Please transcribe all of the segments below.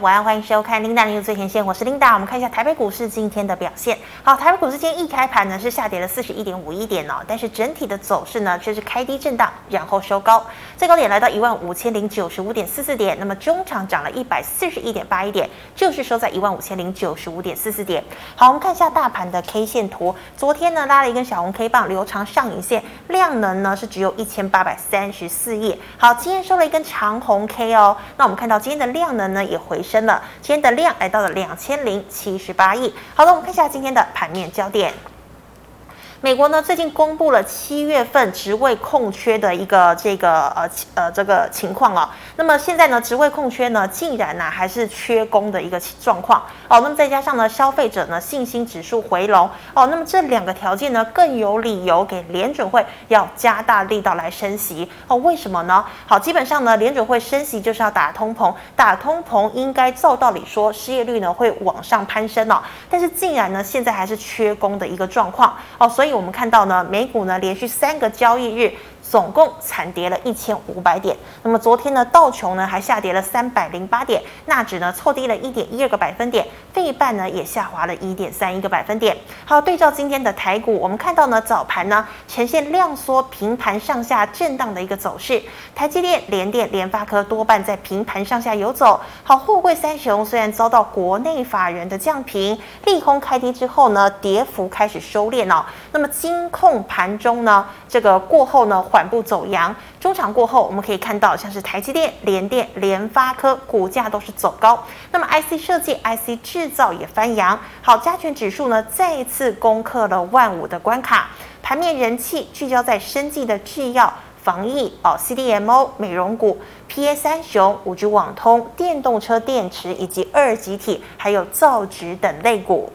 晚安，欢迎收看 Linda 的最前线，我是 Linda。我们看一下台北股市今天的表现。好，台北股市今天一开盘呢是下跌了四十一点五一点哦，但是整体的走势呢却是开低震荡，然后收高，最高点来到一万五千零九十五点四四点。那么中场涨了一百四十一点八一点，就是收在一万五千零九十五点四四点。好，我们看一下大盘的 K 线图，昨天呢拉了一根小红 K 棒，留长上影线，量能呢是只有一千八百三十四亿。好，今天收了一根长红 K 哦，那我们看到今天的量能呢也回。升了，今天的量来到了两千零七十八亿。好了，我们看一下今天的盘面焦点。美国呢最近公布了七月份职位空缺的一个这个呃呃这个情况啊、那么现在呢职位空缺呢竟然呢还是缺工的一个状况哦。那么再加上呢消费者呢信心指数回笼哦。那么这两个条件呢更有理由给联准会要加大力道来升息哦。为什么呢？好，基本上呢联准会升息就是要打通膨，打通膨应该照道理说失业率呢会往上攀升哦。但是竟然呢现在还是缺工的一个状况哦，所以。我们看到呢，美股呢连续三个交易日。总共惨跌了一千五百点。那么昨天呢，道琼呢还下跌了三百零八点，纳指呢挫低了一点一二个百分点，费半呢也下滑了一点三一个百分点。好，对照今天的台股，我们看到呢早盘呢呈现量缩平盘上下震荡的一个走势，台积电、联电、联发科多半在平盘上下游走。好，货柜三雄虽然遭到国内法人的降评，利空开低之后呢，跌幅开始收敛哦。那么金控盘中呢，这个过后呢缓。步走阳，中场过后，我们可以看到像是台积电、联电、联发科股价都是走高。那么 IC 设计、IC 制造也翻扬。好，加权指数呢再一次攻克了万五的关卡。盘面人气聚焦在生技的制药、防疫哦，CDMO 美容股、PA 三雄、五 G 网通、电动车电池以及二级体，还有造纸等类股。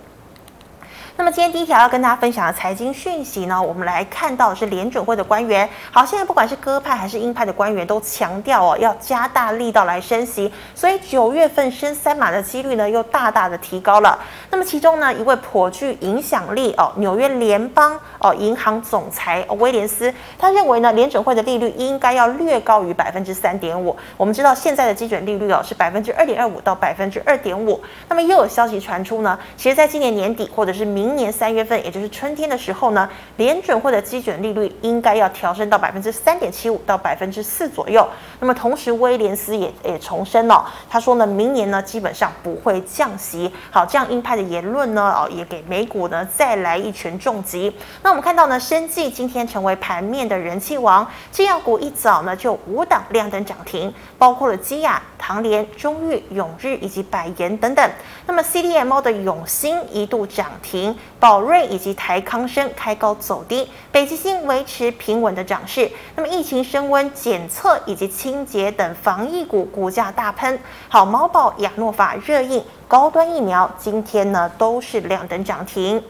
那么今天第一条要跟大家分享的财经讯息呢，我们来看到的是联准会的官员。好，现在不管是鸽派还是鹰派的官员都强调哦，要加大力道来升息，所以九月份升三码的几率呢又大大的提高了。那么其中呢，一位颇具影响力哦，纽约联邦哦银行总裁威廉斯，他认为呢，联准会的利率应该要略高于百分之三点五。我们知道现在的基准利率哦是百分之二点二五到百分之二点五。那么又有消息传出呢，其实在今年年底或者是明明年三月份，也就是春天的时候呢，联准会的基准利率应该要调升到百分之三点七五到百分之四左右。那么同时，威廉斯也也重申了，他说呢，明年呢基本上不会降息。好，这样鹰派的言论呢，哦，也给美股呢再来一拳重击。那我们看到呢，生技今天成为盘面的人气王，制药股一早呢就五档亮灯涨停，包括了基亚、唐联、中裕、永日以及百研等等。那么 CDMO 的永兴一度涨停。宝瑞以及台康生开高走低，北极星维持平稳的涨势。那么疫情升温，检测以及清洁等防疫股股价大喷。好，猫宝、亚诺法、热映、高端疫苗今天呢都是亮灯涨停。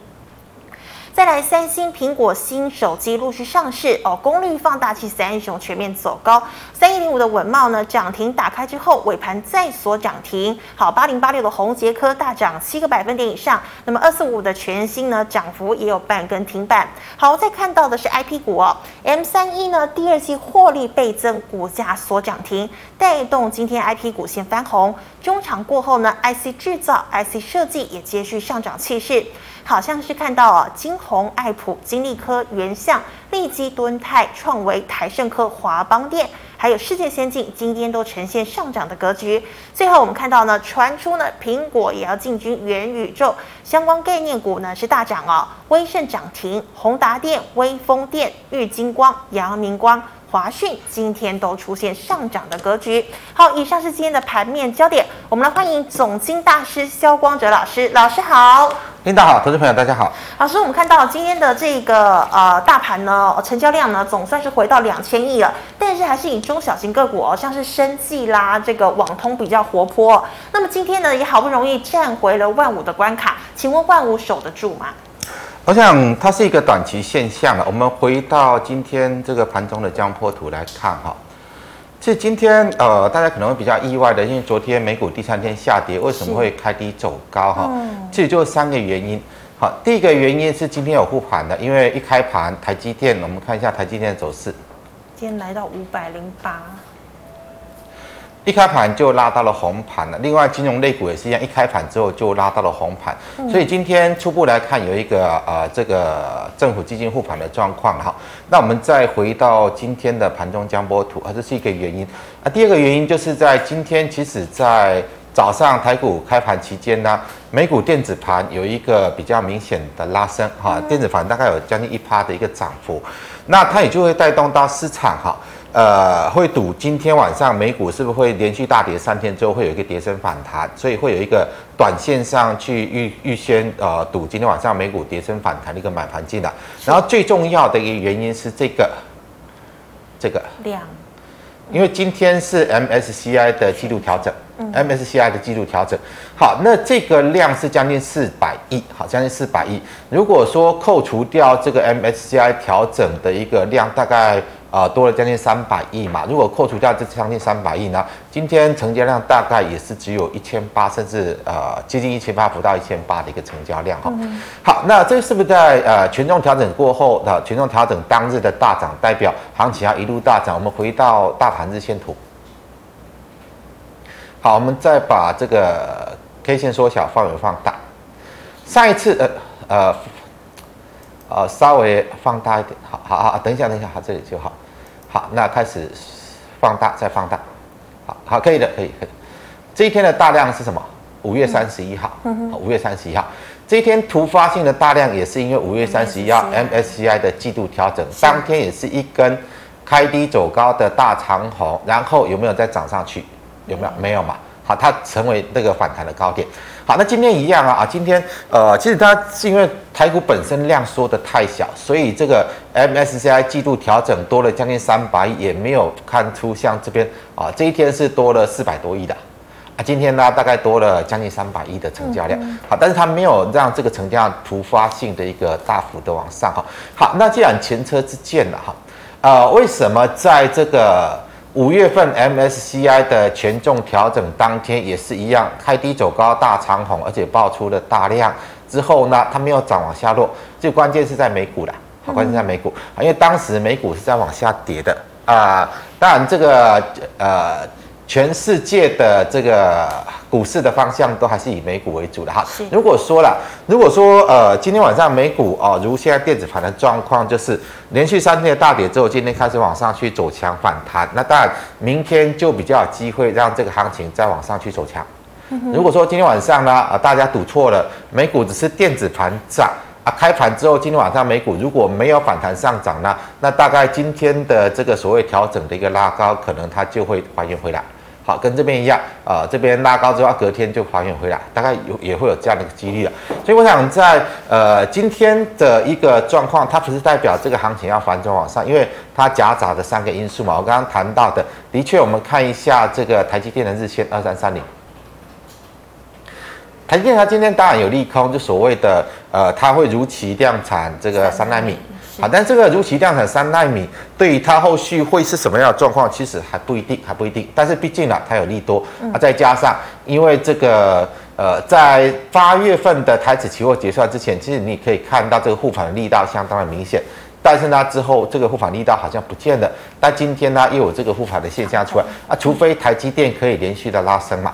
再来，三星、苹果新手机陆续上市哦，功率放大器三雄全面走高。三一零五的稳懋呢涨停打开之后，尾盘再锁涨停。好，八零八六的宏捷科大涨七个百分点以上。那么二四五的全新呢涨幅也有半根停板。好，再看到的是 IP 股哦，M 三一呢第二季获利倍增，股价锁涨停，带动今天 IP 股先翻红。中场过后呢，IC 制造、IC 设计也接续上涨气势。好像是看到啊，金同、爱普、金利科、原相、利基、敦泰、创维、台盛科、华邦电，还有世界先进，今天都呈现上涨的格局。最后我们看到呢，传出呢，苹果也要进军元宇宙，相关概念股呢是大涨哦，威盛涨停，宏达电、威风电、玉晶光、阳明光。华讯今天都出现上涨的格局。好，以上是今天的盘面焦点。我们来欢迎总经大师肖光哲老师。老师好，领导好，投资朋友大家好。老师，我们看到今天的这个呃大盘呢，成交量呢总算是回到两千亿了，但是还是以中小型个股哦，像是生技啦，这个网通比较活泼。那么今天呢，也好不容易站回了万五的关卡，请问万五守得住吗？我想它是一个短期现象了。我们回到今天这个盘中的江波图来看哈，其实今天呃大家可能会比较意外的，因为昨天美股第三天下跌，为什么会开低走高哈？这里就三个原因。好，第一个原因是今天有护盘的，因为一开盘台积电，我们看一下台积电的走势，今天来到五百零八。一开盘就拉到了红盘了。另外，金融类股也是一样，一开盘之后就拉到了红盘。嗯、所以今天初步来看，有一个呃这个政府基金护盘的状况哈。那我们再回到今天的盘中江波图啊，这是一个原因。啊第二个原因就是在今天，其实在早上台股开盘期间呢，美股电子盘有一个比较明显的拉升哈，电子盘大概有将近一趴的一个涨幅，那它也就会带动到市场哈。呃，会赌今天晚上美股是不是会连续大跌三天之后会有一个跌升反弹，所以会有一个短线上去预预先呃赌今天晚上美股跌升反弹的一个买盘进来。然后最重要的一个原因是这个这个量，因为今天是 MSCI 的季度调整，MSCI 的季度调整。好，那这个量是将近四百亿，好，将近四百亿。如果说扣除掉这个 MSCI 调整的一个量，大概。啊、呃，多了将近三百亿嘛。如果扣除掉这将近三百亿呢，今天成交量大概也是只有一千八，甚至呃接近一千八，不到一千八的一个成交量哈。嗯、好，那这是不是在呃权重调整过后的权重调整当日的大涨，代表行情要一路大涨？我们回到大盘日线图。好，我们再把这个 K 线缩小，范围放大。上一次呃呃。呃，稍微放大一点，好好好，等一下，等一下，好，这里就好，好，那开始放大，再放大，好好，可以的，可以，可以。这一天的大量是什么？五月三十一号，五月三十一号，这一天突发性的大量也是因为五月三十一号 MSCI 的季度调整，当天也是一根开低走高的大长红，然后有没有再涨上去？有没有？没有嘛。好，它成为那个反弹的高点。好，那今天一样啊啊，今天呃，其实它是因为台股本身量缩的太小，所以这个 MSCI 季度调整多了将近三百亿，也没有看出像这边啊，这一天是多了四百多亿的啊，今天呢大概多了将近三百亿的成交量。好，但是它没有让这个成交量突发性的一个大幅的往上哈。好，那既然前车之鉴了哈，呃，为什么在这个？五月份 MSCI 的权重调整当天也是一样，开低走高，大长红，而且爆出了大量之后呢，它没有涨往下落。最关键是在美股啦，好，关键在美股啊，因为当时美股是在往下跌的啊、呃。当然，这个呃。全世界的这个股市的方向都还是以美股为主的哈。如果说了，如果说呃今天晚上美股哦，如现在电子盘的状况，就是连续三天的大跌之后，今天开始往上去走强反弹，那当然明天就比较有机会让这个行情再往上去走强。如果说今天晚上呢啊大家赌错了，美股只是电子盘涨啊，开盘之后今天晚上美股如果没有反弹上涨呢，那大概今天的这个所谓调整的一个拉高，可能它就会还原回来。好，跟这边一样，呃，这边拉高之后，隔天就还原回来，大概有也会有这样的一个几率了。所以我想在呃今天的一个状况，它不是代表这个行情要反转往上，因为它夹杂的三个因素嘛。我刚刚谈到的，的确，我们看一下这个台积电的日线二三三零，台积电它今天当然有利空，就所谓的呃，它会如期量产这个三纳米。好，但这个如期量产三纳米，对于它后续会是什么样的状况，其实还不一定，还不一定。但是毕竟呢，它有利多，啊，再加上因为这个呃，在八月份的台指期货结算之前，其实你可以看到这个护盘的力道相当的明显。但是呢，之后这个护盘力道好像不见了。但今天呢，又有这个护盘的现象出来啊，除非台积电可以连续的拉升嘛。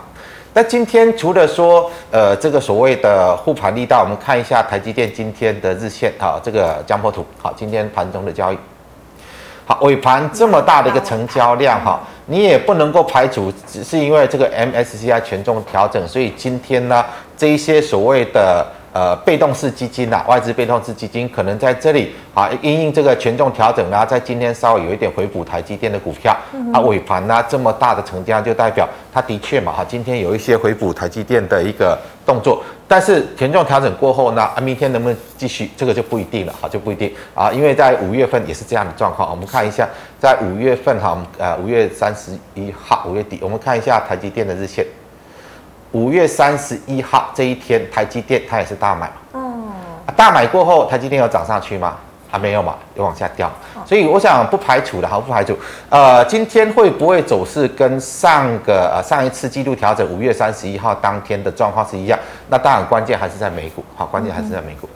那今天除了说，呃，这个所谓的护盘力道，我们看一下台积电今天的日线，好，这个江波图，好，今天盘中的交易，好，尾盘这么大的一个成交量，哈，你也不能够排除，只是因为这个 MSCI 权重调整，所以今天呢，这一些所谓的。呃，被动式基金呐、啊，外资被动式基金可能在这里啊，因应这个权重调整啊，在今天稍微有一点回补台积电的股票，嗯、啊，尾盘呢这么大的成交就代表它的确嘛，哈，今天有一些回补台积电的一个动作，但是权重调整过后呢，啊，明天能不能继续，这个就不一定了，哈，就不一定。啊，因为在五月份也是这样的状况，我们看一下，在五月份哈，呃，五月三十一号，五月底，我们看一下台积电的日线。五月三十一号这一天，台积电它也是大买，嗯，大买过后，台积电有涨上去吗？还没有嘛，有往下掉。所以我想不排除的，好，不排除。呃，今天会不会走势跟上个呃上一次季度调整五月三十一号当天的状况是一样？那当然关键还是在美股，好，关键还是在美股。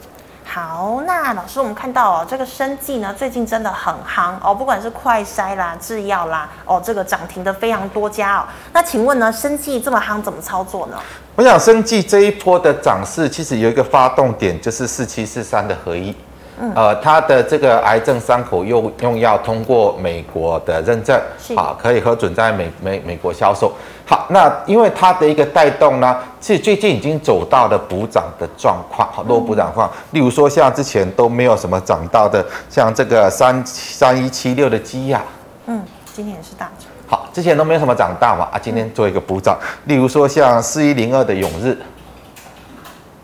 好，那老师，我们看到哦，这个生技呢，最近真的很夯哦，不管是快筛啦、制药啦，哦，这个涨停的非常多家哦。那请问呢，生技这么夯，怎么操作呢？我想，生技这一波的涨势，其实有一个发动点，就是四七四三的合一。嗯、呃，它的这个癌症伤口用用药通过美国的认证，好，可以核准在美美美国销售。好，那因为它的一个带动呢，其实最近已经走到了补涨的状况，好多补涨况。嗯、例如说，像之前都没有什么涨到的，像这个三三一七六的基亚，嗯，今年也是大涨。好，之前都没有什么涨到嘛，啊，今天做一个补涨。嗯、例如说，像四一零二的永日。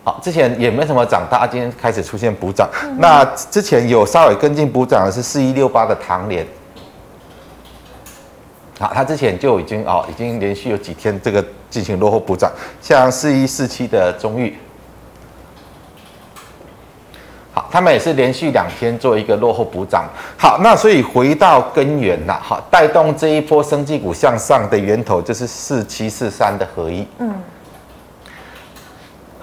好，之前也没什么涨，它今天开始出现补涨。那之前有稍微跟进补涨的是四一六八的唐联。好，它之前就已经哦，已经连续有几天这个进行落后补涨，像四一四七的中裕。好，他们也是连续两天做一个落后补涨。好，那所以回到根源呐，好，带动这一波生技股向上的源头就是四七四三的合一。嗯。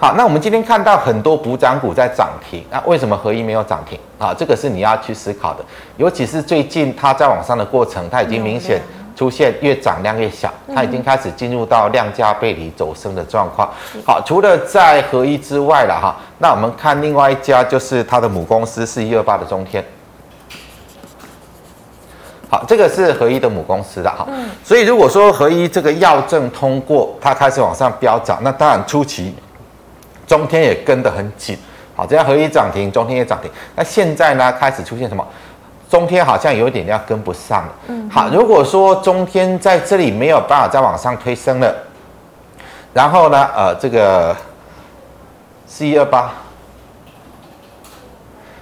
好，那我们今天看到很多补涨股在涨停，那为什么合一没有涨停啊？这个是你要去思考的，尤其是最近它在往上的过程，它已经明显出现越涨量越小，它已经开始进入到量价背离走升的状况。好，除了在合一之外了哈，那我们看另外一家就是它的母公司是一二八的中天。好，这个是合一的母公司的哈，所以如果说合一这个药证通过，它开始往上飙涨，那当然初期。中天也跟得很紧，好，这样合一涨停，中天也涨停。那现在呢，开始出现什么？中天好像有点要跟不上了。嗯，好，如果说中天在这里没有办法再往上推升了，然后呢，呃，这个四一二八，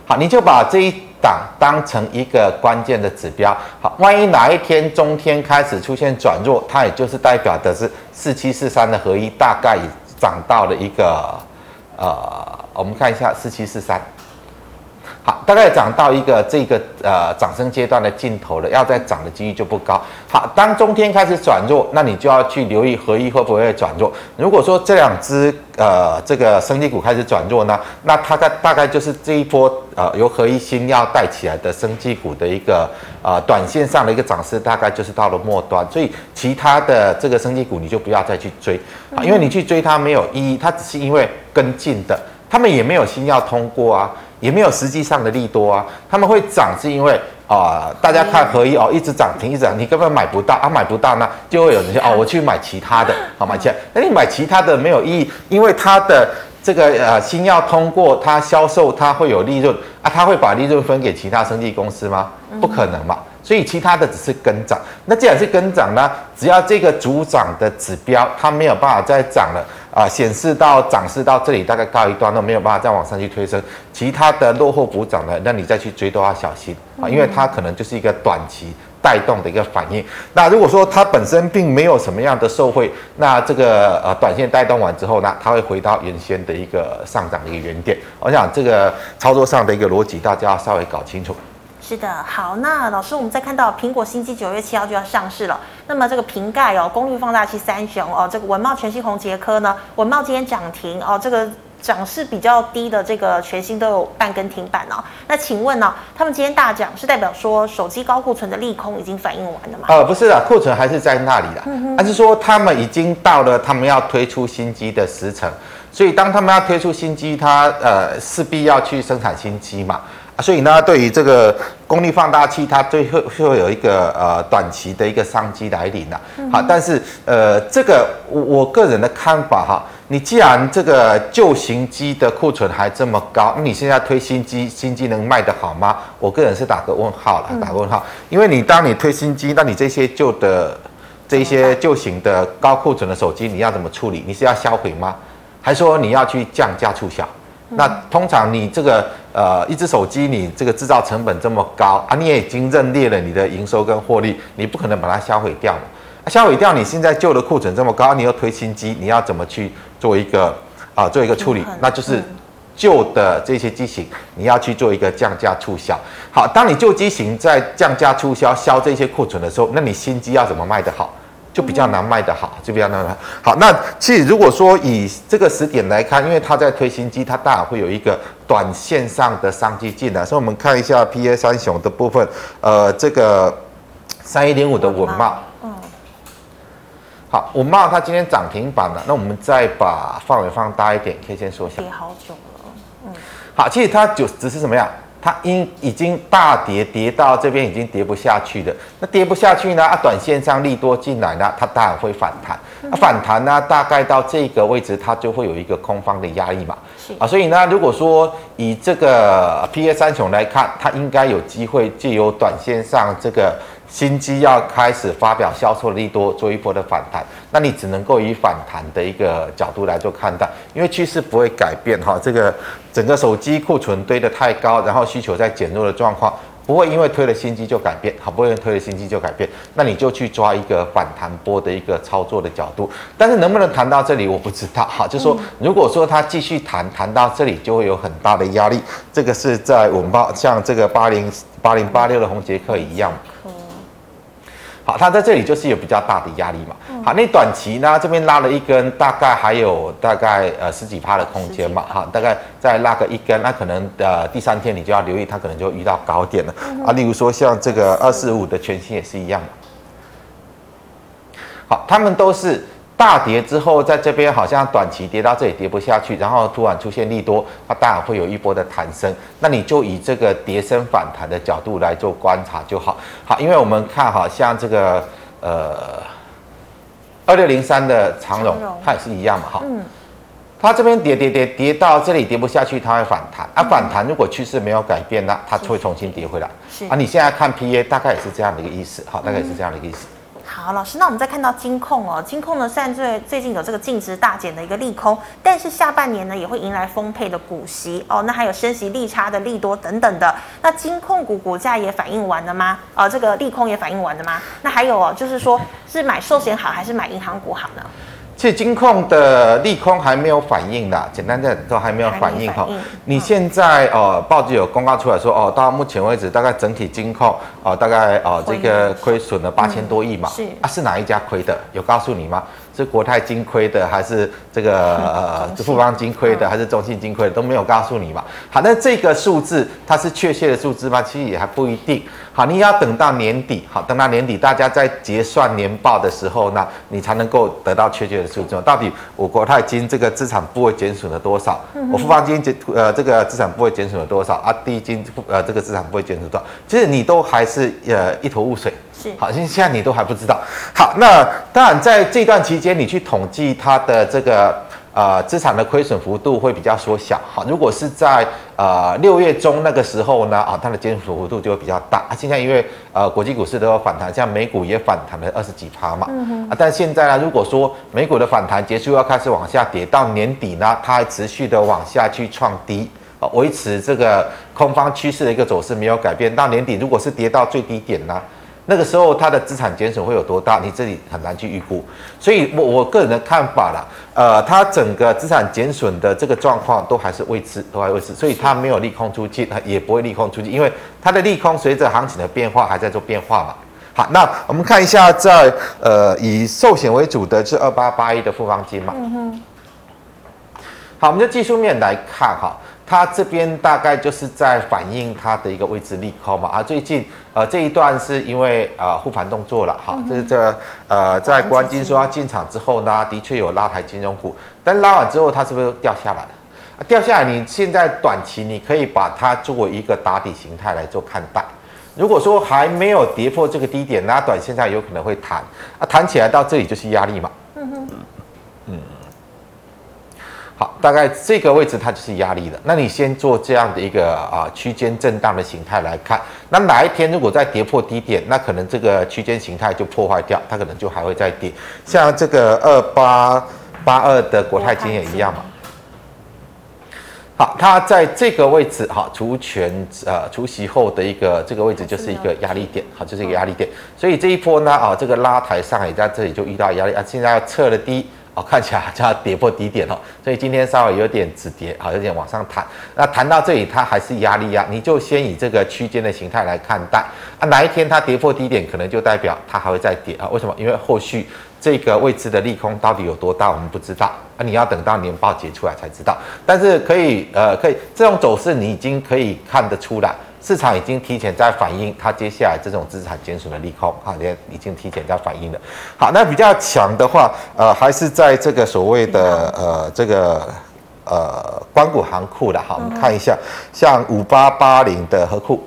好，你就把这一档当成一个关键的指标。好，万一哪一天中天开始出现转弱，它也就是代表的是四七四三的合一大概已涨到了一个。呃，我们看一下四七四三，好，大概涨到一个这个呃涨升阶段的尽头了，要再涨的几率就不高。好，当中天开始转弱，那你就要去留意合一会不会转弱。如果说这两只呃这个生技股开始转弱呢，那它大大概就是这一波呃由合一新药带起来的生技股的一个呃短线上的一个涨势，大概就是到了末端。所以其他的这个生技股你就不要再去追啊，因为你去追它没有意义，它只是因为。跟进的，他们也没有新药通过啊，也没有实际上的利多啊，他们会涨是因为啊、呃，大家看合一哦，一直涨停，一直涨，你根本买不到啊，买不到呢，就会有人说哦，我去买其他的，好买其他，那你买其他的没有意义，因为它的这个呃新药通过，它销售它会有利润啊，它会把利润分给其他生技公司吗？不可能嘛，所以其他的只是跟涨，那既然是跟涨呢，只要这个主涨的指标它没有办法再涨了。啊，显示到涨势到这里大概告一段落，没有办法再往上去推升，其他的落后补涨的，那你再去追都要小心啊，因为它可能就是一个短期带动的一个反应。那如果说它本身并没有什么样的受惠，那这个呃短线带动完之后呢，它会回到原先的一个上涨的一个原点。我想这个操作上的一个逻辑，大家要稍微搞清楚。是的，好，那老师，我们再看到苹果新机九月七号就要上市了。那么这个瓶盖哦，功率放大器三雄哦，这个文茂全新宏捷科呢，文茂今天涨停哦，这个涨势比较低的这个全新都有半根停板哦。那请问呢、哦，他们今天大涨是代表说手机高库存的利空已经反应完了吗？呃，不是的，库存还是在那里的，而是说他们已经到了他们要推出新机的时程，所以当他们要推出新机，它呃势必要去生产新机嘛。所以呢，对于这个功率放大器，它最后会有一个呃短期的一个商机来临了。好，但是呃，这个我我个人的看法哈，你既然这个旧型机的库存还这么高，那你现在推新机，新机能卖得好吗？我个人是打个问号了，打个问号。因为你当你推新机，那你这些旧的这些旧型的高库存的手机，你要怎么处理？你是要销毁吗？还是说你要去降价促销？那通常你这个呃一只手机，你这个制造成本这么高啊，你也已经认列了你的营收跟获利，你不可能把它销毁掉嘛。啊，销毁掉，你现在旧的库存这么高，你又推新机，你要怎么去做一个啊做一个处理？那就是旧的这些机型，你要去做一个降价促销。好，当你旧机型在降价促销销这些库存的时候，那你新机要怎么卖得好？就比较难卖得好，就比较难卖。好，那其实如果说以这个时点来看，因为它在推新机，它当然会有一个短线上的商机进来。所以我们看一下 P A 三雄的部分，呃，这个三一零五的稳茂，嗯，好，稳茂它今天涨停板了，那我们再把范围放大一点，可以先说一下。跌好久了，嗯，好，其实它就只是怎么样？它因已经大跌，跌到这边已经跌不下去了。那跌不下去呢？啊，短线上利多进来呢，它当然会反弹。啊，反弹呢，大概到这个位置，它就会有一个空方的压力嘛。是啊，所以呢，如果说以这个 PA 三雄来看，它应该有机会借由短线上这个。新机要开始发表销售利多，做一波的反弹，那你只能够以反弹的一个角度来做看待，因为趋势不会改变哈。这个整个手机库存堆得太高，然后需求在减弱的状况，不会因为推了新机就改变，好，不容易推了新机就改变，那你就去抓一个反弹波的一个操作的角度。但是能不能谈到这里，我不知道哈。就说，如果说它继续谈谈到这里，就会有很大的压力。这个是在我们八像这个八零八零八六的红捷克一样。好，它在这里就是有比较大的压力嘛。好，那短期呢，这边拉了一根，大概还有大概呃十几趴的空间嘛。哈，大概再拉个一根，那可能呃第三天你就要留意，它可能就遇到高点了啊。例如说像这个二四五的全新也是一样。好，他们都是。大跌之后，在这边好像短期跌到这里跌不下去，然后突然出现利多，它当然会有一波的弹升。那你就以这个跌升反弹的角度来做观察就好。好，因为我们看好像这个呃二六零三的长荣，它也是一样嘛，哈。嗯。它这边跌跌跌跌到这里跌不下去，它会反弹。啊，反弹如果趋势没有改变，那它就会重新跌回来。是。啊，你现在看 PA 大概也是这样的一个意思，好，大概也是这样的一个意思。好，老师，那我们再看到金控哦，金控呢，虽然最最近有这个净值大减的一个利空，但是下半年呢也会迎来丰沛的股息哦，那还有升息利差的利多等等的，那金控股股价也反映完了吗？啊，这个利空也反映完了吗？那还有哦，就是说是买寿险好还是买银行股好呢？其实金控的利空还没有反应的，简单的都还没有反应哈。你现在呃报纸有公告出来说哦，到目前为止大概整体金控哦大概哦这个亏损了八千多亿嘛。是啊，是哪一家亏的？有告诉你吗？是国泰金亏的，还是这个 呃富邦金亏的，还是中信金亏的？都没有告诉你嘛。好，那这个数字它是确切的数字吗？其实也还不一定。好，你要等到年底，好，等到年底大家在结算年报的时候呢，你才能够得到确切的数字。到底我国泰金这个资产部位减损了多少？我富邦金减呃这个资产部位减损了多少？啊，第一金呃这个资产部位减损多少？其实你都还是呃一头雾水。是，好，现现在你都还不知道。好，那当然在这段期间，你去统计它的这个呃资产的亏损幅度会比较缩小。好，如果是在呃六月中那个时候呢，啊，它的减损幅度就会比较大。啊，现在因为呃国际股市都有反弹，像美股也反弹了二十几趴嘛。啊，但现在呢，如果说美股的反弹结束要开始往下跌，到年底呢，它还持续的往下去创低，啊，维持这个空方趋势的一个走势没有改变。到年底如果是跌到最低点呢？那个时候它的资产减损会有多大？你这里很难去预估，所以我我个人的看法啦，呃，它整个资产减损的这个状况都还是未知，都还未知，所以它没有利空出尽，它也不会利空出尽，因为它的利空随着行情的变化还在做变化嘛。好，那我们看一下在呃以寿险为主的是二八八一的复方金嘛。嗯哼。好，我们就技术面来看哈。它这边大概就是在反映它的一个位置利空嘛啊，最近呃这一段是因为呃护盘动作了哈，这是这呃在国安基金说要进场之后呢，的确有拉抬金融股，但拉完之后它是不是掉下来了？掉下来，你现在短期你可以把它作为一个打底形态来做看待。如果说还没有跌破这个低点，那短现在有可能会弹啊，弹起来到这里就是压力嘛。嗯哼，嗯。好，大概这个位置它就是压力了。那你先做这样的一个啊区间震荡的形态来看，那哪一天如果再跌破低点，那可能这个区间形态就破坏掉，它可能就还会再跌。像这个二八八二的国泰金也一样嘛。好，它在这个位置哈，除权呃除息后的一个这个位置就是一个压力点，好，就是一个压力点。所以这一波呢啊，这个拉抬上也在这里就遇到压力啊，现在要测了低。哦，看起来就要跌破低点了，所以今天稍微有点止跌，好，有点往上弹。那弹到这里，它还是压力呀，你就先以这个区间的形态来看待。啊，哪一天它跌破低点，可能就代表它还会再跌啊？为什么？因为后续这个未知的利空到底有多大，我们不知道啊，你要等到年报结出来才知道。但是可以，呃，可以这种走势你已经可以看得出来，市场已经提前在反映它接下来这种资产减损的利空啊，也已经提前在反映了。好，那比较强的话，呃，还是在这个所谓的呃这个呃关谷行库的哈，我们看一下，像五八八零的和库。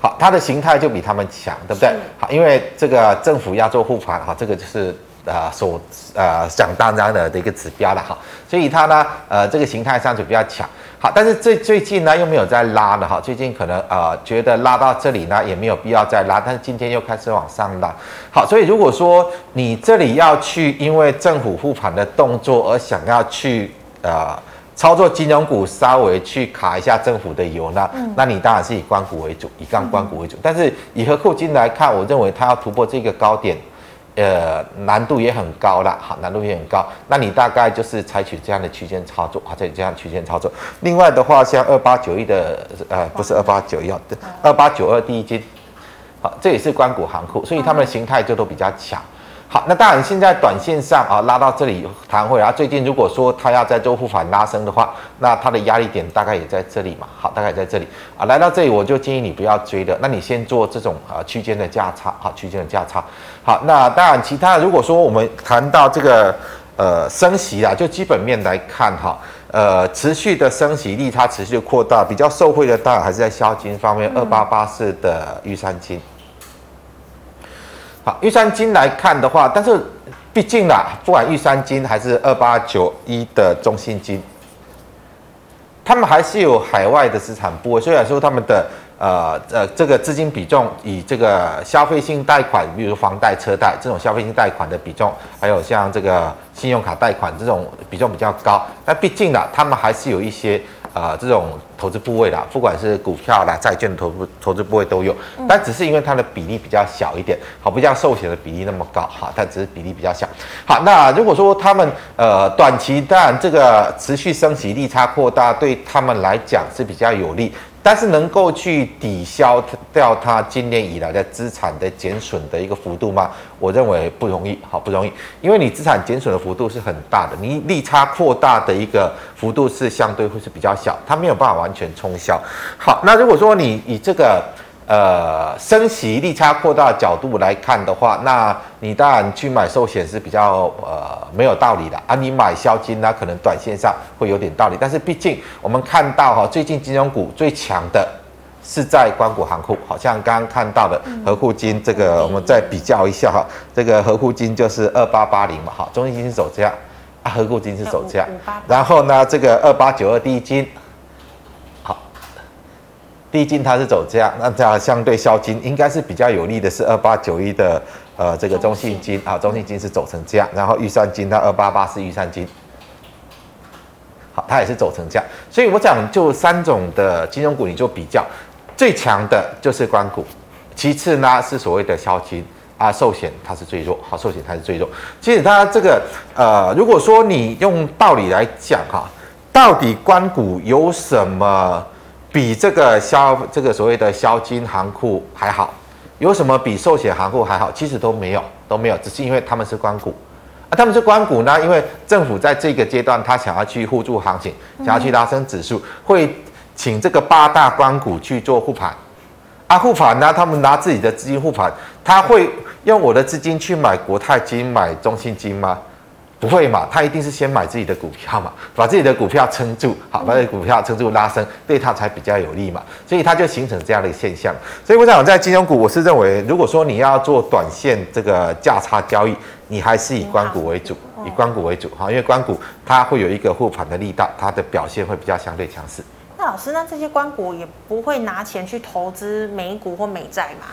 好，它的形态就比他们强，对不对？好，因为这个政府要做护盘，哈，这个就是呃所呃想当然的的一个指标了，哈，所以它呢，呃，这个形态上就比较强。好，但是最最近呢又没有再拉了，哈，最近可能呃觉得拉到这里呢也没有必要再拉，但是今天又开始往上拉。好，所以如果说你这里要去因为政府护盘的动作而想要去呃。操作金融股稍微去卡一下政府的油呢，嗯、那你当然是以关股为主，以杠关股为主。嗯、但是以和库金来看，我认为它要突破这个高点，呃，难度也很高了，好，难度也很高。那你大概就是采取这样的区间操作，啊，这这样区间操作。另外的话，像二八九一的，呃，不是二八九一，二八九二第一金，好，这也是关谷行库，所以他们的形态就都比较强。好，那当然，现在短线上啊拉到这里弹回，来最近如果说它要再做护盘拉升的话，那它的压力点大概也在这里嘛。好，大概也在这里啊，来到这里我就建议你不要追的，那你先做这种啊区间的价差，好，区间的价差。好，那当然其他如果说我们谈到这个呃升息啊，就基本面来看哈，呃持续的升息，利差持续的扩大，比较受惠的当然还是在消金方面，二八八四的玉山金。好，玉山金来看的话，但是毕竟啦，不管玉山金还是二八九一的中信金，他们还是有海外的资产部。虽然说他们的呃呃这个资金比重以这个消费性贷款，比如房贷、车贷这种消费性贷款的比重，还有像这个信用卡贷款这种比重比较高，但毕竟啦，他们还是有一些。啊、呃，这种投资部位啦，不管是股票啦、债券的投资投资部位都有，但只是因为它的比例比较小一点，好，不像寿险的比例那么高，哈，它只是比例比较小。好，那如果说他们呃短期当然这个持续升息、利差扩大，对他们来讲是比较有利。但是能够去抵消掉它今年以来的资产的减损的一个幅度吗？我认为不容易，好，不容易，因为你资产减损的幅度是很大的，你利差扩大的一个幅度是相对会是比较小，它没有办法完全冲销。好，那如果说你以这个。呃，升息利差扩大的角度来看的话，那你当然去买寿险是比较呃没有道理的啊。你买消金呢，可能短线上会有点道理，但是毕竟我们看到哈，最近金融股最强的是在官股行库，好像刚刚看到的合库金这个，我们再比较一下哈，这个合库金就是二八八零嘛，哈，中信金是走这样啊，合库金是走这样，然后呢，这个二八九二第一金。第一金它是走这样，那这样相对消金应该是比较有利的，是二八九一的呃这个中信金啊，中信金是走成这样，然后预算金它二八八是预算金，好，它也是走成这样，所以我讲就三种的金融股你就比较，最强的就是官股，其次呢是所谓的消金啊，寿险它是最弱，好，寿险它是最弱。其实它这个呃，如果说你用道理来讲哈，到底官股有什么？比这个消这个所谓的消金行库还好，有什么比寿险行库还好？其实都没有，都没有，只是因为他们是官股啊，他们是官股呢，因为政府在这个阶段他想要去护住行情，想要去拉升指数，会请这个八大关股去做护盘啊，护盘呢，他们拿自己的资金护盘，他会用我的资金去买国泰金、买中信金吗？不会嘛，他一定是先买自己的股票嘛，把自己的股票撑住，好，把自己股票撑住拉升，对他才比较有利嘛，所以他就形成这样的现象。所以我想在金融股，我是认为，如果说你要做短线这个价差交易，你还是以关股为主，以关股为主，哈，因为关股它会有一个护盘的力道，它的表现会比较相对强势。那老师，那这些关股也不会拿钱去投资美股或美债吗？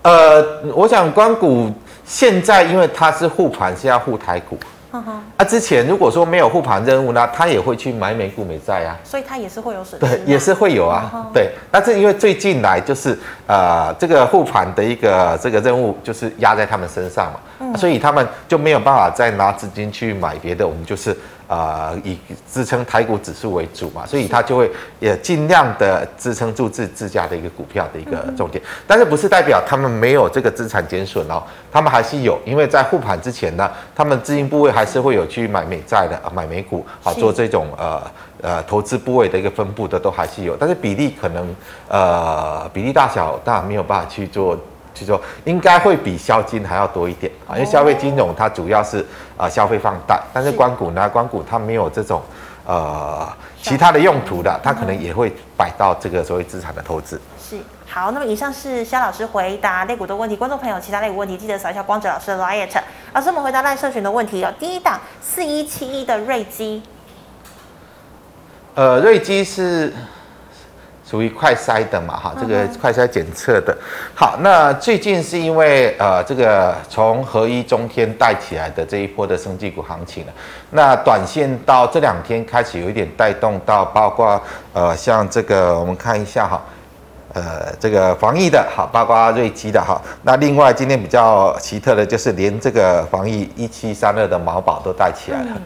呃，我想关股现在因为它是护盘，是要护台股。啊，之前如果说没有护盘任务呢，他也会去买美股美债啊，所以他也是会有损失，对，也是会有啊，对。那是因为最近来就是呃这个护盘的一个这个任务就是压在他们身上嘛，嗯、所以他们就没有办法再拿资金去买别的，我们就是。啊、呃，以支撑台股指数为主嘛，所以它就会也尽量的支撑住自自家的一个股票的一个重点，但是不是代表他们没有这个资产减损哦，他们还是有，因为在护盘之前呢，他们资金部位还是会有去买美债的啊，买美股啊，做这种呃呃投资部位的一个分布的都还是有，但是比例可能呃比例大小当然没有办法去做去做，应该会比消金还要多一点啊，因为消费金融它主要是啊消费放贷，但是光谷呢，光谷它没有这种呃其他的用途的，它可能也会摆到这个所谓资产的投资。是。好，那么以上是肖老师回答类股的问题，观众朋友其他类股问题记得扫一下光哲老师的 liet。老师，我们回答赖社群的问题哦。第一档四一七一的瑞基，呃，瑞基是属于快筛的嘛，哈，这个快筛检测的。好，那最近是因为呃，这个从合一中天带起来的这一波的生技股行情了，那短线到这两天开始有一点带动到，包括呃，像这个我们看一下哈。呃，这个防疫的好，包括瑞基的哈。那另外今天比较奇特的就是连这个防疫一七三二的毛宝都带起来了。嗯、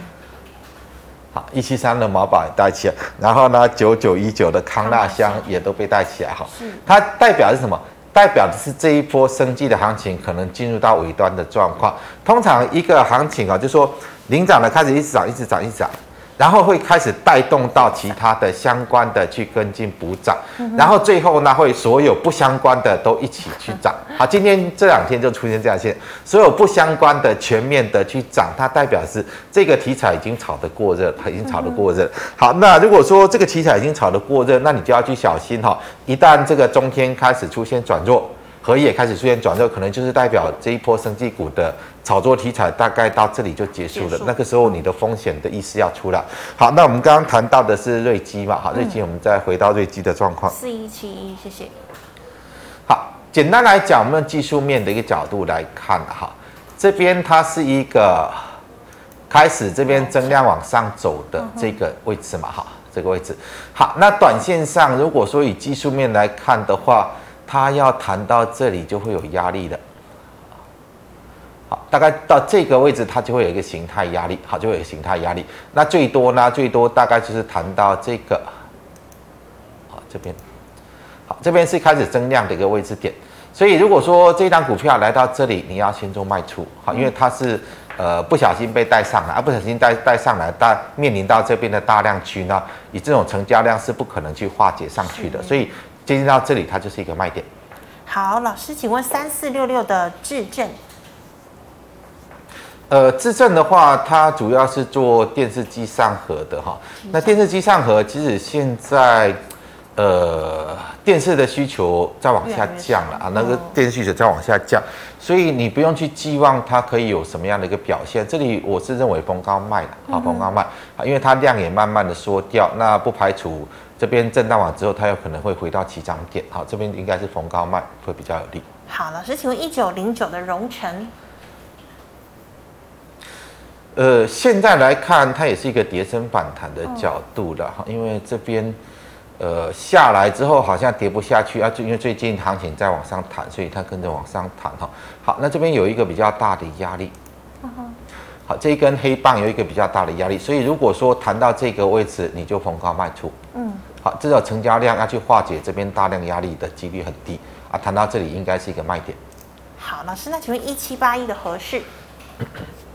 好，一七三的毛宝也带起来，然后呢，九九一九的康纳香也都被带起来哈。它代表是什么？代表的是这一波生机的行情可能进入到尾端的状况。通常一个行情啊，就是说领涨的开始一直涨，一直涨，一直涨。然后会开始带动到其他的相关的去跟进补涨，然后最后呢，会所有不相关的都一起去涨。好，今天这两天就出现这样现，所有不相关的全面的去涨，它代表是这个题材已经炒得过热，它已经炒得过热。好，那如果说这个题材已经炒得过热，那你就要去小心哈，一旦这个中天开始出现转弱。合一也开始出现转弱，可能就是代表这一波生技股的炒作题材大概到这里就结束了。束那个时候你的风险的意思要出来。好，那我们刚刚谈到的是瑞基嘛，好，瑞基我们再回到瑞基的状况。四一七一，谢谢。好，简单来讲，我们用技术面的一个角度来看哈，这边它是一个开始这边增量往上走的这个位置嘛，哈，这个位置。好，那短线上如果说以技术面来看的话。它要谈到这里就会有压力的，好，大概到这个位置它就会有一个形态压力，好，就会有形态压力。那最多呢，最多大概就是谈到这个，好，这边，好，这边是开始增量的一个位置点。所以如果说这张股票来到这里，你要先做卖出，好，因为它是呃不小心被带上来，啊不小心带带上来，但面临到这边的大量区呢，以这种成交量是不可能去化解上去的，所以。接近到这里，它就是一个卖点。好，老师，请问三四六六的智正，呃，智正的话，它主要是做电视机上盒的哈。那电视机上盒，其实现在呃电视的需求在往下降了啊，那个电视需求在往下降，所以你不用去寄望它可以有什么样的一个表现。这里我是认为逢高卖的啊，逢高卖啊，因为它量也慢慢的缩掉，那不排除。这边震荡完之后，它有可能会回到起涨点。好，这边应该是逢高卖会比较有利。好，老师，请问一九零九的荣成，呃，现在来看，它也是一个跌升反弹的角度了哈，因为这边呃下来之后好像跌不下去啊，就因为最近行情在往上弹，所以它跟着往上弹哈。好，那这边有一个比较大的压力。好，这一根黑棒有一个比较大的压力，所以如果说谈到这个位置，你就逢高卖出。嗯，好，至少成交量要去化解这边大量压力的几率很低啊。谈到这里应该是一个卖点。好，老师，那请问一七八一的和氏？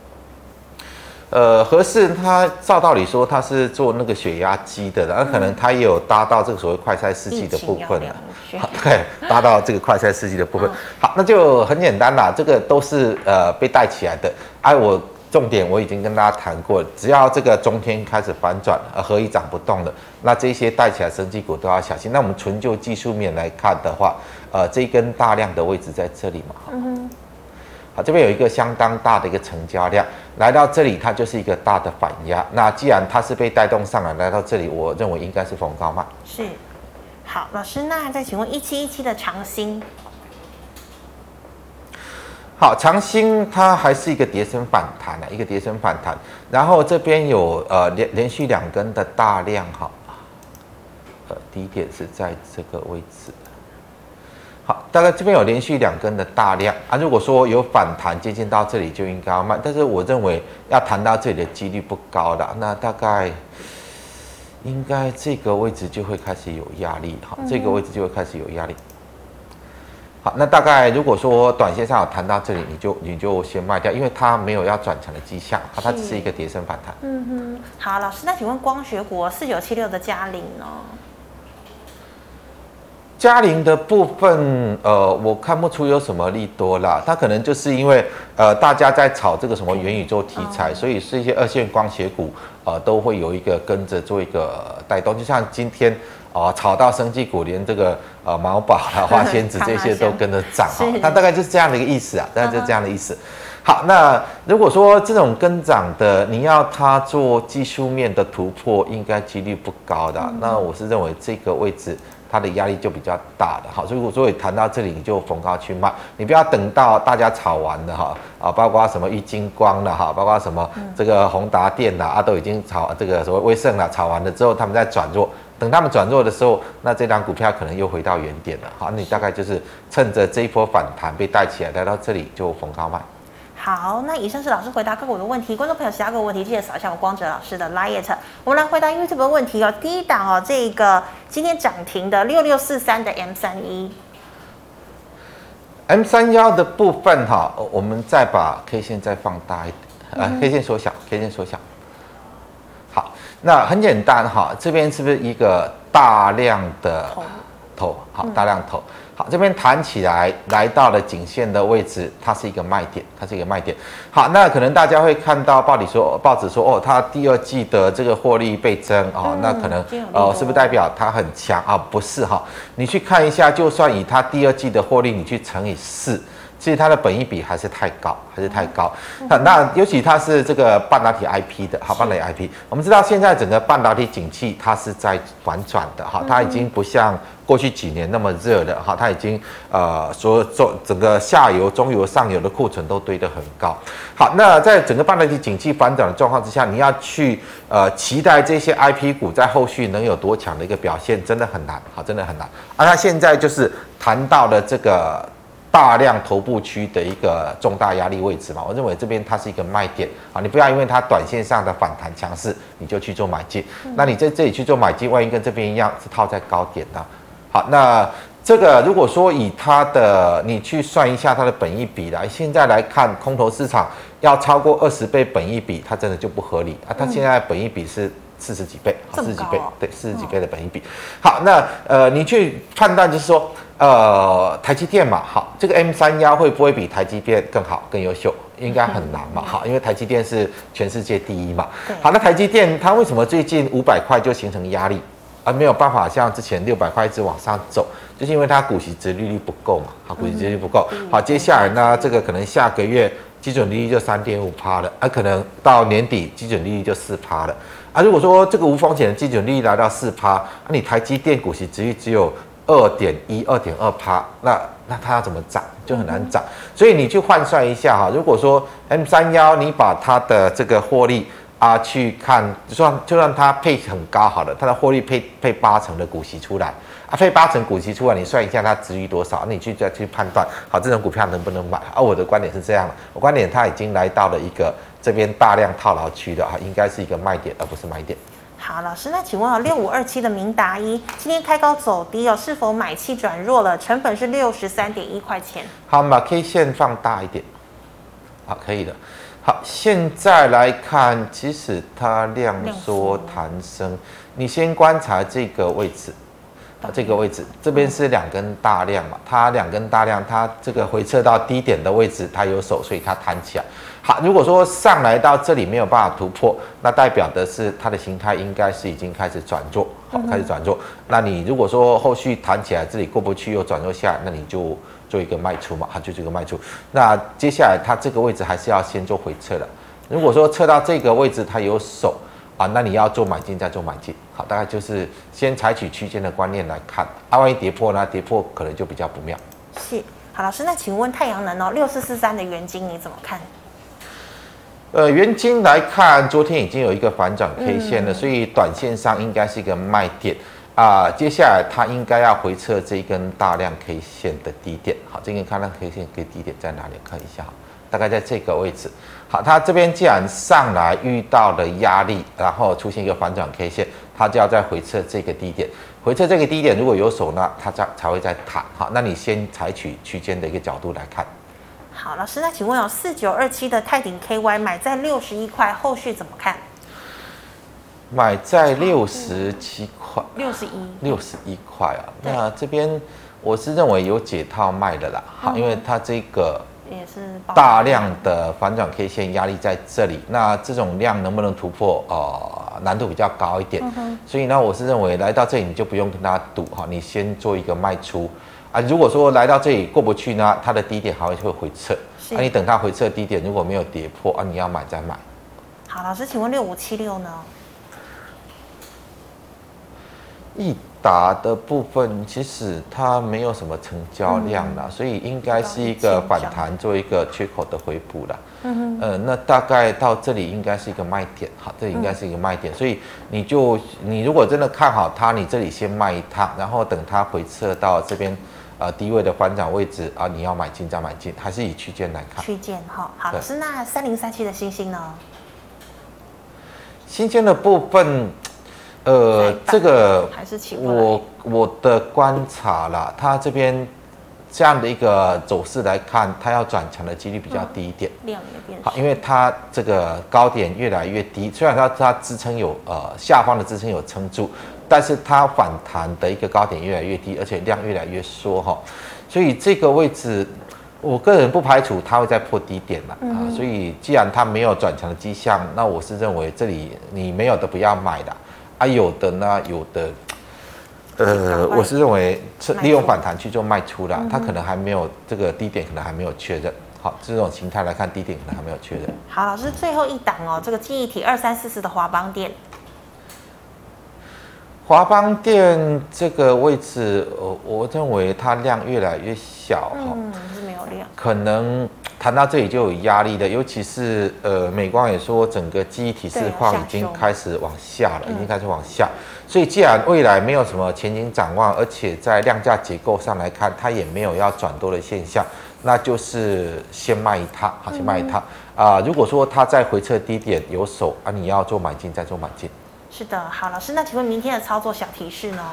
呃，何适他照道理说他是做那个血压机的，然后可能他也有搭到这个所谓快筛试剂的部分了。好，对，搭到这个快筛试剂的部分。好，那就很简单啦，这个都是呃被带起来的。哎，我。重点我已经跟大家谈过，只要这个中天开始反转，呃合一涨不动了，那这些带起来生技股都要小心。那我们纯就技术面来看的话，呃，这一根大量的位置在这里嘛，嗯哼，好，这边有一个相当大的一个成交量，来到这里它就是一个大的反压。那既然它是被带动上来，来到这里，我认为应该是逢高卖。是，好，老师，那再请问一七一七的长兴。好，长兴它还是一个跌升反弹的，一个跌升反弹，然后这边有呃连连续两根的大量哈，呃低点是在这个位置，好，大概这边有连续两根的大量啊，如果说有反弹接近到这里就应该要卖，但是我认为要谈到这里的几率不高的，那大概应该这个位置就会开始有压力，好，这个位置就会开始有压力。好，那大概如果说短线上有谈到这里，你就你就先卖掉，因为它没有要转强的迹象，它它只是一个跌升反弹。嗯哼，好，老师，那请问光学股四九七六的嘉玲呢？佳凌的部分，呃，我看不出有什么利多啦，它可能就是因为呃大家在炒这个什么元宇宙题材，所以是一些二线光学股，呃，都会有一个跟着做一个带动，就像今天啊、呃、炒到生技股，连这个呃毛宝啊、花仙子这些都跟着涨哈，它大概就是这样的一个意思啊，大概就是这样的意思。好，那如果说这种跟涨的，你要它做技术面的突破，应该几率不高的、啊。那我是认为这个位置。它的压力就比较大的，好，所以我所以谈到这里，你就逢高去卖，你不要等到大家炒完了哈啊，包括什么玉金光了哈，包括什么这个宏达电呐啊，都已经炒这个所谓威盛了，炒完了之后，他们在转弱，等他们转弱的时候，那这张股票可能又回到原点了，好，你大概就是趁着这一波反弹被带起来，来到这里就逢高卖。好，那以上是老师回答个股的问题。观众朋友，其他个问题记得扫一下我光哲老师的 LINE。我们来回答 YouTube 的问题哦。第一档哦，这个今天涨停的六六四三的 M 三一，M 三幺的部分哈，我们再把 K 线再放大一点，啊，K 线缩小，K 线缩小。好，那很简单哈，这边是不是一个大量的头？好，大量头。好，这边弹起来，来到了颈线的位置，它是一个卖点，它是一个卖点。好，那可能大家会看到报里说，报纸说，哦，它第二季的这个获利倍增啊、哦，那可能哦，是不是代表它很强啊？不是哈，你去看一下，就算以它第二季的获利，你去乘以四。其实它的本益比还是太高，还是太高。那那尤其它是这个半导体 IP 的，好，半导体 IP。我们知道现在整个半导体景气它是在反转的，哈，它已经不像过去几年那么热了，哈，它已经呃说做整个下游、中游、上游的库存都堆得很高。好，那在整个半导体景气反转的状况之下，你要去呃期待这些 IP 股在后续能有多强的一个表现，真的很难，好，真的很难。而它现在就是谈到了这个。大量头部区的一个重大压力位置嘛，我认为这边它是一个卖点啊，你不要因为它短线上的反弹强势，你就去做买进。那你在这里去做买进，万一跟这边一样是套在高点呢，好，那这个如果说以它的，你去算一下它的本益比来，现在来看空头市场要超过二十倍本益比，它真的就不合理啊，它现在本益比是。四十几倍，四十几倍，对，四十几倍的本益比。好，那呃，你去判断就是说，呃，台积电嘛，好，这个 M 三幺会不会比台积电更好、更优秀？应该很难嘛，好，因为台积电是全世界第一嘛。好，那台积电它为什么最近五百块就形成压力，而没有办法像之前六百块一直往上走？就是因为它股息值利率不够嘛，好，股息值利率不够。好，接下来呢，这个可能下个月基准利率就三点五趴了，而可能到年底基准利率就四趴了。啊，如果说这个无风险的基准利率来到四趴，那你台积电股息只只有二点一、二点二趴，那那它要怎么涨就很难涨。所以你去换算一下哈，如果说 M 三幺你把它的这个获利啊去看，就算就算它配很高好了，它的获利配配八成的股息出来啊，配八成股息出来，你算一下它值于多少，你去再去判断好这种股票能不能买。我的观点是这样的，我观点它已经来到了一个。这边大量套牢区的哈，应该是一个卖点，而不是买点。好，老师，那请问啊，六五二七的明达一今天开高走低哦，是否买气转弱了？成本是六十三点一块钱。好，我们把 K 线放大一点。好，可以的。好，现在来看，其实它量缩弹升，你先观察这个位置。啊，这个位置这边是两根大量嘛，它两根大量，它这个回撤到低点的位置，它有手，所以它弹起来。好，如果说上来到这里没有办法突破，那代表的是它的形态应该是已经开始转弱，好，开始转弱。那你如果说后续弹起来这里过不去又转弱下来，那你就做一个卖出嘛，它就这个卖出。那接下来它这个位置还是要先做回撤的。如果说测到这个位置它有守。啊，那你要做买进再做买进，好，大概就是先采取区间的观念来看，啊，万一跌破呢？跌破可能就比较不妙。是，好，老师，那请问太阳能哦，六四四三的原金你怎么看？呃，原金来看，昨天已经有一个反转 K 线了，嗯、所以短线上应该是一个卖点啊。接下来它应该要回测这一根大量 K 线的低点，好，这根大量 K 线跟低点在哪里？看一下，大概在这个位置。好，它这边既然上来遇到了压力，然后出现一个反转 K 线，它就要再回撤这个低点。回撤这个低点如果有手呢，它才才会再弹。好，那你先采取区间的一个角度来看。好，老师，那请问有四九二七的泰鼎 KY 买在六十一块，后续怎么看？买在六十七块，六十一，六十一块啊。那这边我是认为有解套卖的啦。好，因为它这个也是大量的反转 K 线压力在这里，那这种量能不能突破？呃，难度比较高一点。所以呢，我是认为来到这里你就不用跟他赌哈，你先做一个卖出。啊，如果说来到这里过不去呢，它的低点还会会回撤。那、啊、你等它回撤低点，如果没有跌破啊，你要买再买。好，老师，请问六五七六呢？易达的部分其实它没有什么成交量啦，嗯、所以应该是一个反弹，做一个缺口的回补啦。嗯嗯。呃，那大概到这里应该是一个卖点，好，这里应该是一个卖点，嗯、所以你就你如果真的看好它，你这里先卖一趟，然后等它回撤到这边。呃，低位的反涨位置啊，你要买进再买进，还是以区间来看？区间哈，好，老师，那三零三七的星星呢？新鲜的部分，呃，这个还是我我的观察啦，它这边这样的一个走势来看，它要转强的几率比较低一点，嗯、量也变好，因为它这个高点越来越低，虽然它它支撑有呃下方的支撑有撑住。但是它反弹的一个高点越来越低，而且量越来越缩哈，所以这个位置，我个人不排除它会再破低点了啊。所以既然它没有转强的迹象，那我是认为这里你没有的不要买的啊，有的呢，有的，呃，我是认为是利用反弹去做卖出的，它可能还没有这个低点，可能还没有确认。好，这种形态来看，低点可能还没有确认。好，老师最后一档哦，这个记忆体二三四四的华邦电。华邦电这个位置，我我认为它量越来越小哈，嗯，是没有量，可能谈到这里就有压力的，尤其是呃，美光也说整个记忆体市况已经开始往下了，已经开始往下，所以既然未来没有什么前景展望，而且在量价结构上来看，它也没有要转多的现象，那就是先卖一趟，好，先卖一趟啊，呃。如果说它在回撤低点有手啊，你要做买进再做买进。是的，好，老师，那请问明天的操作小提示呢？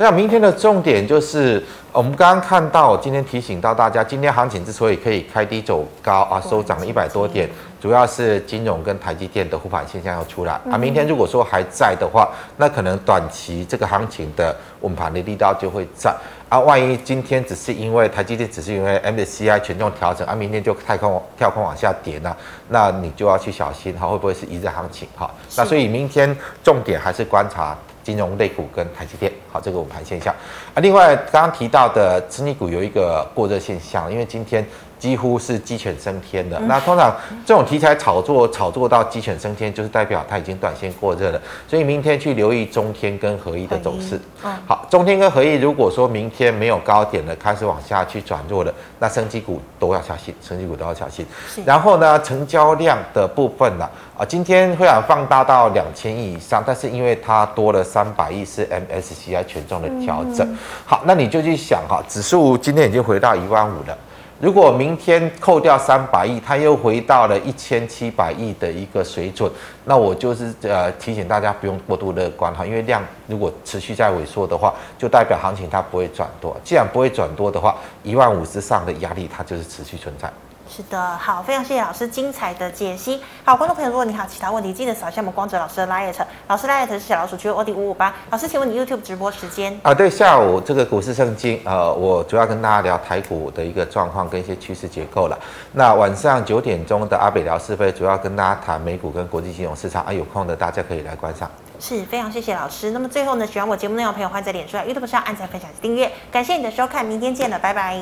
那明天的重点就是，我们刚刚看到，今天提醒到大家，今天行情之所以可以开低走高啊，收涨了一百多点，主要是金融跟台积电的护盘现象要出来啊。明天如果说还在的话，那可能短期这个行情的稳盘的力道就会在啊。万一今天只是因为台积电只是因为 MSCI 权重调整啊，明天就太空跳空往下跌呢，那你就要去小心哈，会不会是一日行情哈？那所以明天重点还是观察。金融类股跟台积电，好，这个我们盘现象啊。另外，刚刚提到的生技股有一个过热现象，因为今天。几乎是鸡犬升天的。那通常这种题材炒作，炒作到鸡犬升天，就是代表它已经短线过热了。所以明天去留意中天跟合一的走势。好，中天跟合一，如果说明天没有高点了，开始往下去转弱了，那生技股都要小心，生技股都要小心。然后呢，成交量的部分呢，啊，今天会想放大到两千亿以上，但是因为它多了三百亿是 MSCI 权重的调整。好，那你就去想哈，指数今天已经回到一万五了。如果明天扣掉三百亿，它又回到了一千七百亿的一个水准，那我就是呃提醒大家不用过度乐观哈，因为量如果持续在萎缩的话，就代表行情它不会转多。既然不会转多的话，一万五之上的压力它就是持续存在。是的，好，非常谢谢老师精彩的解析。好，观众朋友，如果你还有其他问题，记得扫一下我们光哲老师的 LINE，老师 LINE 是小老鼠 Q O D 五五八。老师，请问你 YouTube 直播时间？啊，对，下午这个股市圣经，呃，我主要跟大家聊台股的一个状况跟一些趋势结构了。那晚上九点钟的阿北聊是非，主要跟大家谈美股跟国际金融市场。啊，有空的大家可以来观赏。是非常谢谢老师。那么最后呢，喜欢我节目内容的朋友，欢迎在脸书、YouTube 上按赞、分享、订阅。感谢你的收看，明天见了，拜拜。